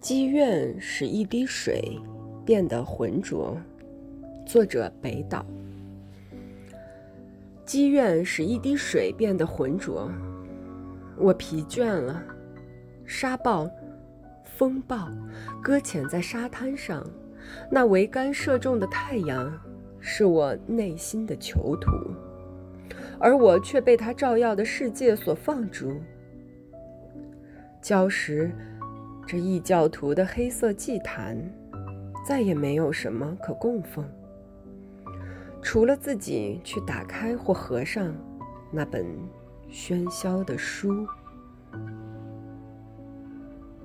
积怨使一滴水变得浑浊。作者北岛。积怨使一滴水变得浑浊，我疲倦了。沙暴、风暴搁浅在沙滩上，那桅杆射中的太阳是我内心的囚徒，而我却被它照耀的世界所放逐。礁石。这异教徒的黑色祭坛，再也没有什么可供奉，除了自己去打开或合上那本喧嚣的书。